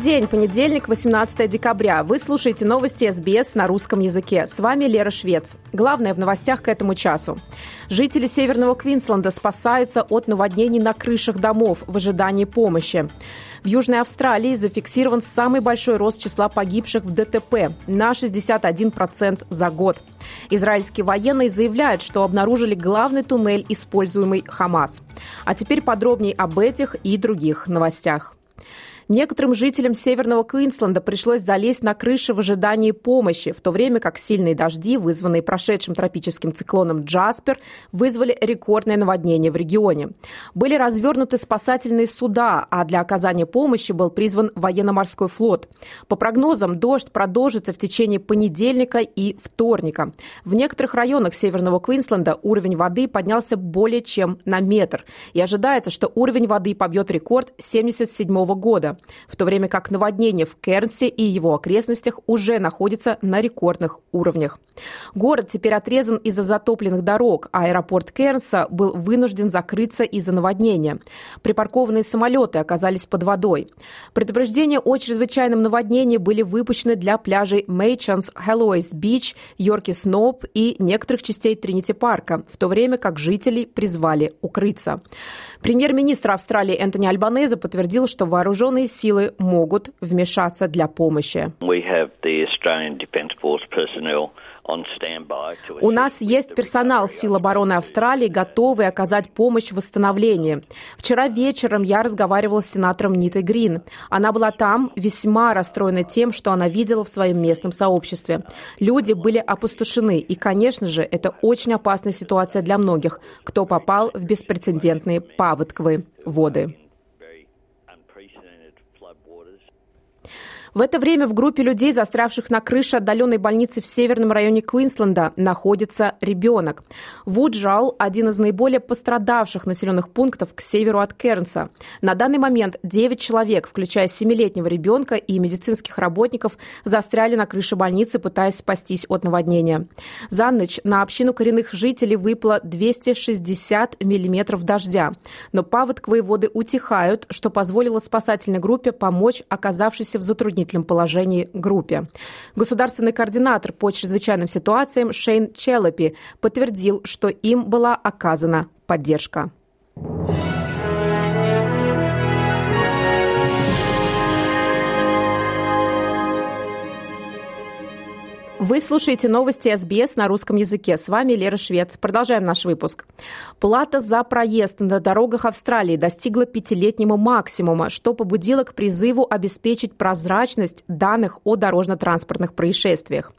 День, понедельник, 18 декабря. Вы слушаете новости СБС на русском языке. С вами Лера Швец. Главное в новостях к этому часу. Жители Северного Квинсленда спасаются от наводнений на крышах домов в ожидании помощи. В Южной Австралии зафиксирован самый большой рост числа погибших в ДТП на 61% за год. Израильские военные заявляют, что обнаружили главный туннель, используемый Хамас. А теперь подробнее об этих и других новостях. Некоторым жителям Северного Квинсленда пришлось залезть на крыши в ожидании помощи, в то время как сильные дожди, вызванные прошедшим тропическим циклоном Джаспер, вызвали рекордное наводнение в регионе. Были развернуты спасательные суда, а для оказания помощи был призван военно-морской флот. По прогнозам, дождь продолжится в течение понедельника и вторника. В некоторых районах Северного Квинсленда уровень воды поднялся более чем на метр. И ожидается, что уровень воды побьет рекорд 1977 года в то время как наводнение в Кернсе и его окрестностях уже находится на рекордных уровнях. Город теперь отрезан из-за затопленных дорог, а аэропорт Кернса был вынужден закрыться из-за наводнения. Припаркованные самолеты оказались под водой. Предупреждения о чрезвычайном наводнении были выпущены для пляжей Мейчанс, Хэллоуэйс Бич, Йорки Сноуп и некоторых частей Тринити Парка, в то время как жителей призвали укрыться. Премьер-министр Австралии Энтони Альбанеза подтвердил, что вооруженные силы могут вмешаться для помощи. У нас есть персонал сил обороны Австралии, готовый оказать помощь в восстановлении. Вчера вечером я разговаривала с сенатором Нитой Грин. Она была там весьма расстроена тем, что она видела в своем местном сообществе. Люди были опустошены, и, конечно же, это очень опасная ситуация для многих, кто попал в беспрецедентные паводковые воды. В это время в группе людей, застрявших на крыше отдаленной больницы в северном районе Квинсленда, находится ребенок. Вуджал – один из наиболее пострадавших населенных пунктов к северу от Кернса. На данный момент 9 человек, включая 7-летнего ребенка и медицинских работников, застряли на крыше больницы, пытаясь спастись от наводнения. За ночь на общину коренных жителей выпало 260 миллиметров дождя. Но паводковые воды утихают, что позволило спасательной группе помочь оказавшейся в затруднении затруднительном положении группе. Государственный координатор по чрезвычайным ситуациям Шейн Челопи подтвердил, что им была оказана поддержка. Вы слушаете новости СБС на русском языке. С вами Лера Швец. Продолжаем наш выпуск. Плата за проезд на дорогах Австралии достигла пятилетнего максимума, что побудило к призыву обеспечить прозрачность данных о дорожно-транспортных происшествиях.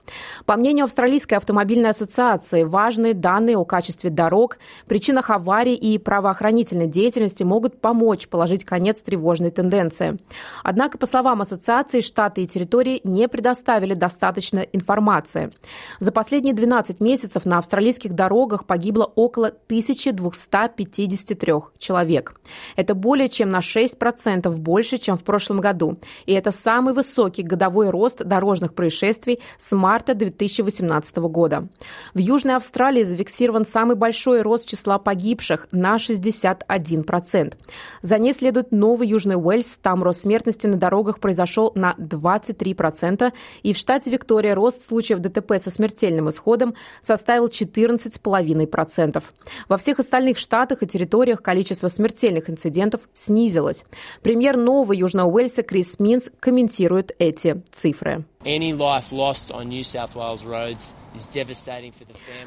По мнению Австралийской автомобильной ассоциации, важные данные о качестве дорог, причинах аварий и правоохранительной деятельности могут помочь положить конец тревожной тенденции. Однако, по словам ассоциации, штаты и территории не предоставили достаточно информации информация. За последние 12 месяцев на австралийских дорогах погибло около 1253 человек. Это более чем на 6% больше, чем в прошлом году. И это самый высокий годовой рост дорожных происшествий с марта 2018 года. В Южной Австралии зафиксирован самый большой рост числа погибших на 61%. За ней следует Новый Южный Уэльс. Там рост смертности на дорогах произошел на 23%. И в штате Виктория рост случаев случаев ДТП со смертельным исходом составил 14,5%. Во всех остальных штатах и территориях количество смертельных инцидентов снизилось. Премьер Нового Южного Уэльса Крис Минс комментирует эти цифры.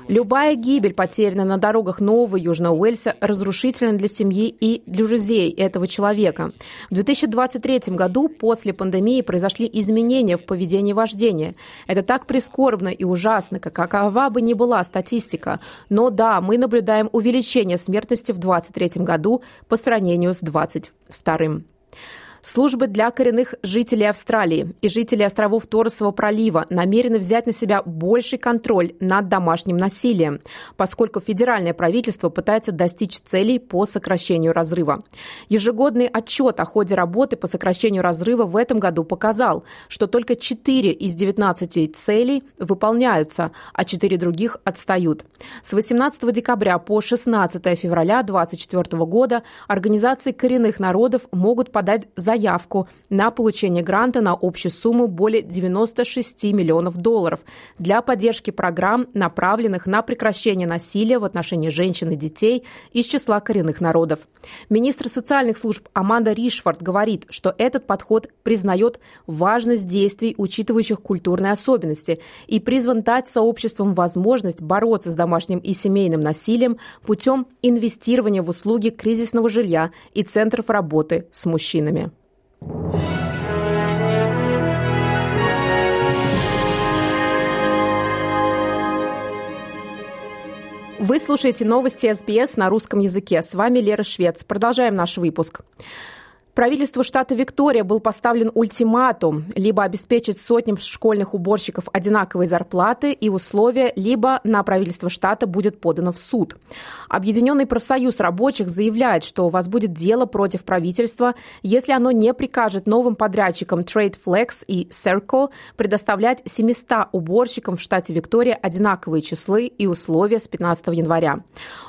Любая гибель, потерянная на дорогах Нового Южного Уэльса, разрушительна для семьи и для друзей этого человека. В 2023 году после пандемии произошли изменения в поведении вождения. Это так прискорбно и ужасно, как какова бы ни была статистика. Но да, мы наблюдаем увеличение смертности в 2023 году по сравнению с 2022. Службы для коренных жителей Австралии и жителей островов Торосового пролива намерены взять на себя больший контроль над домашним насилием, поскольку федеральное правительство пытается достичь целей по сокращению разрыва. Ежегодный отчет о ходе работы по сокращению разрыва в этом году показал, что только 4 из 19 целей выполняются, а 4 других отстают. С 18 декабря по 16 февраля 2024 года организации коренных народов могут подать заявку на получение гранта на общую сумму более 96 миллионов долларов для поддержки программ, направленных на прекращение насилия в отношении женщин и детей из числа коренных народов. Министр социальных служб Аманда Ришфорд говорит, что этот подход признает важность действий, учитывающих культурные особенности, и призван дать сообществам возможность бороться с домашним и семейным насилием путем инвестирования в услуги кризисного жилья и центров работы с мужчинами. Вы слушаете новости СБС на русском языке. С вами Лера Швец. Продолжаем наш выпуск. Правительству штата Виктория был поставлен ультиматум либо обеспечить сотням школьных уборщиков одинаковые зарплаты и условия, либо на правительство штата будет подано в суд. Объединенный профсоюз рабочих заявляет, что возбудит дело против правительства, если оно не прикажет новым подрядчикам Trade Flex и Serco предоставлять 700 уборщикам в штате Виктория одинаковые числы и условия с 15 января.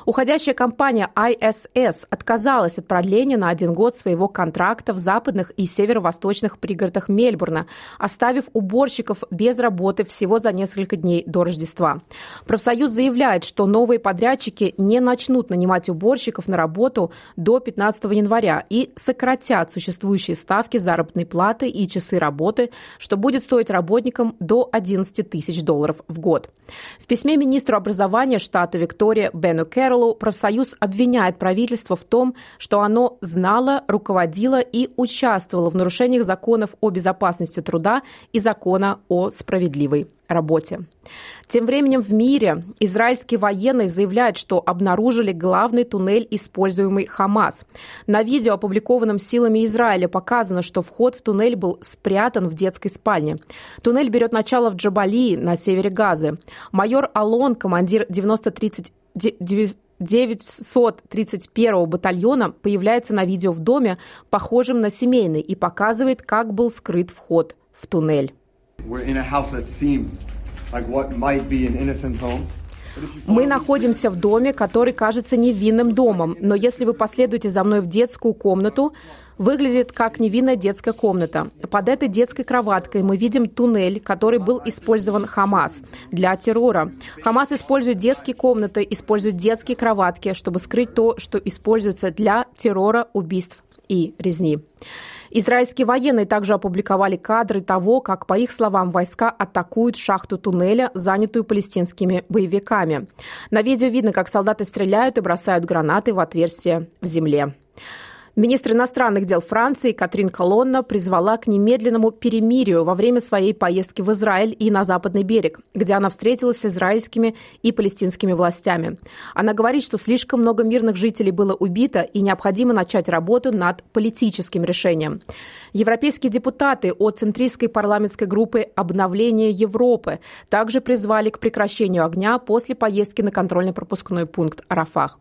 Уходящая компания ISS отказалась от продления на один год своего контракта контракта в западных и северо-восточных пригородах Мельбурна, оставив уборщиков без работы всего за несколько дней до Рождества. Профсоюз заявляет, что новые подрядчики не начнут нанимать уборщиков на работу до 15 января и сократят существующие ставки заработной платы и часы работы, что будет стоить работникам до 11 тысяч долларов в год. В письме министру образования штата Виктория Бену Кэрролу профсоюз обвиняет правительство в том, что оно знало, руководило руководила и участвовала в нарушениях законов о безопасности труда и закона о справедливой работе. Тем временем в мире израильские военные заявляют, что обнаружили главный туннель, используемый Хамас. На видео, опубликованном силами Израиля, показано, что вход в туннель был спрятан в детской спальне. Туннель берет начало в Джабалии на севере Газы. Майор Алон, командир 9030 931 батальона появляется на видео в доме, похожем на семейный, и показывает, как был скрыт вход в туннель. Мы находимся в доме, который кажется невинным домом, но если вы последуете за мной в детскую комнату, выглядит как невинная детская комната. Под этой детской кроваткой мы видим туннель, который был использован Хамас для террора. Хамас использует детские комнаты, использует детские кроватки, чтобы скрыть то, что используется для террора, убийств и резни. Израильские военные также опубликовали кадры того, как, по их словам, войска атакуют шахту туннеля, занятую палестинскими боевиками. На видео видно, как солдаты стреляют и бросают гранаты в отверстие в земле. Министр иностранных дел Франции Катрин Колонна призвала к немедленному перемирию во время своей поездки в Израиль и на Западный берег, где она встретилась с израильскими и палестинскими властями. Она говорит, что слишком много мирных жителей было убито и необходимо начать работу над политическим решением. Европейские депутаты от центристской парламентской группы «Обновление Европы» также призвали к прекращению огня после поездки на контрольно-пропускной пункт Рафах.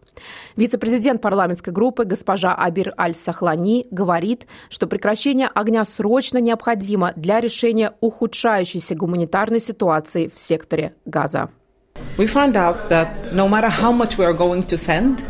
Вице-президент парламентской группы госпожа Абир Аль-Сахлани говорит, что прекращение огня срочно необходимо для решения ухудшающейся гуманитарной ситуации в секторе Газа. We found out that no matter how much we are going to send,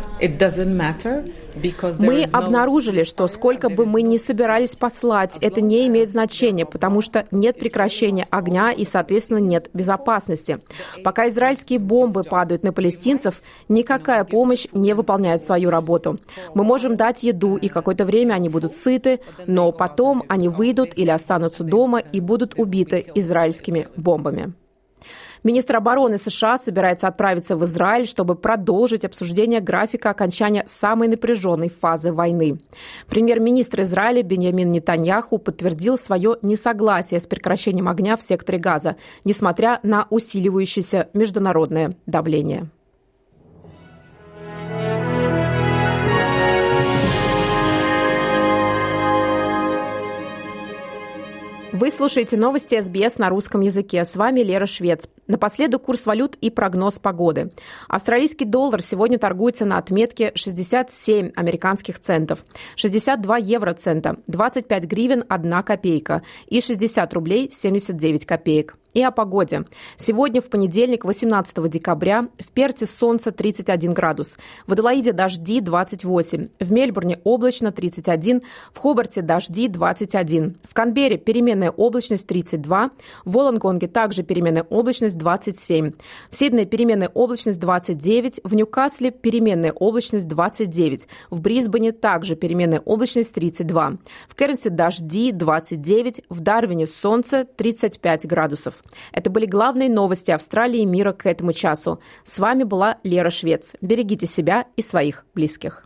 мы обнаружили, что сколько бы мы ни собирались послать, это не имеет значения, потому что нет прекращения огня и, соответственно, нет безопасности. Пока израильские бомбы падают на палестинцев, никакая помощь не выполняет свою работу. Мы можем дать еду, и какое-то время они будут сыты, но потом они выйдут или останутся дома и будут убиты израильскими бомбами. Министр обороны США собирается отправиться в Израиль, чтобы продолжить обсуждение графика окончания самой напряженной фазы войны. Премьер-министр Израиля Беньямин Нетаньяху подтвердил свое несогласие с прекращением огня в секторе Газа, несмотря на усиливающееся международное давление. Вы слушаете новости СБС на русском языке. С вами Лера Швец. Напоследок курс валют и прогноз погоды. Австралийский доллар сегодня торгуется на отметке 67 американских центов, 62 евроцента, 25 гривен 1 копейка и 60 рублей 79 копеек. И о погоде. Сегодня, в понедельник, 18 декабря, в Перте солнце 31 градус, в Аделаиде дожди 28, в Мельбурне облачно 31, в Хобарте дожди 21, в Канберре переменная облачность 32, в Волонгонге также переменная облачность 27, в Сиднее переменная облачность 29, в Ньюкасле переменная облачность 29, в Брисбене также переменная облачность 32, в Кернсе дожди 29, в Дарвине солнце 35 градусов. Это были главные новости Австралии и мира к этому часу. С вами была Лера Швец. Берегите себя и своих близких.